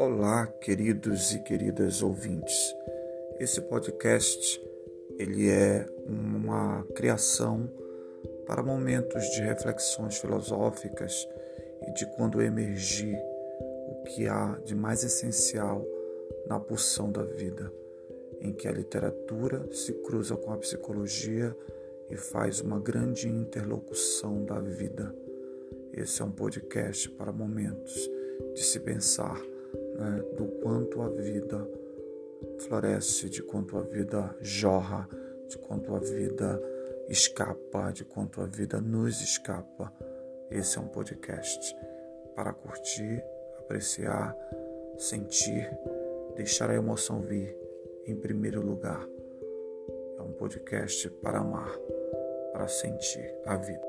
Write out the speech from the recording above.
Olá, queridos e queridas ouvintes. Esse podcast ele é uma criação para momentos de reflexões filosóficas e de quando emergir o que há de mais essencial na pulsão da vida, em que a literatura se cruza com a psicologia e faz uma grande interlocução da vida. Esse é um podcast para momentos de se pensar né, do quanto a vida floresce, de quanto a vida jorra, de quanto a vida escapa, de quanto a vida nos escapa. Esse é um podcast para curtir, apreciar, sentir, deixar a emoção vir em primeiro lugar. É um podcast para amar para sentir a vida.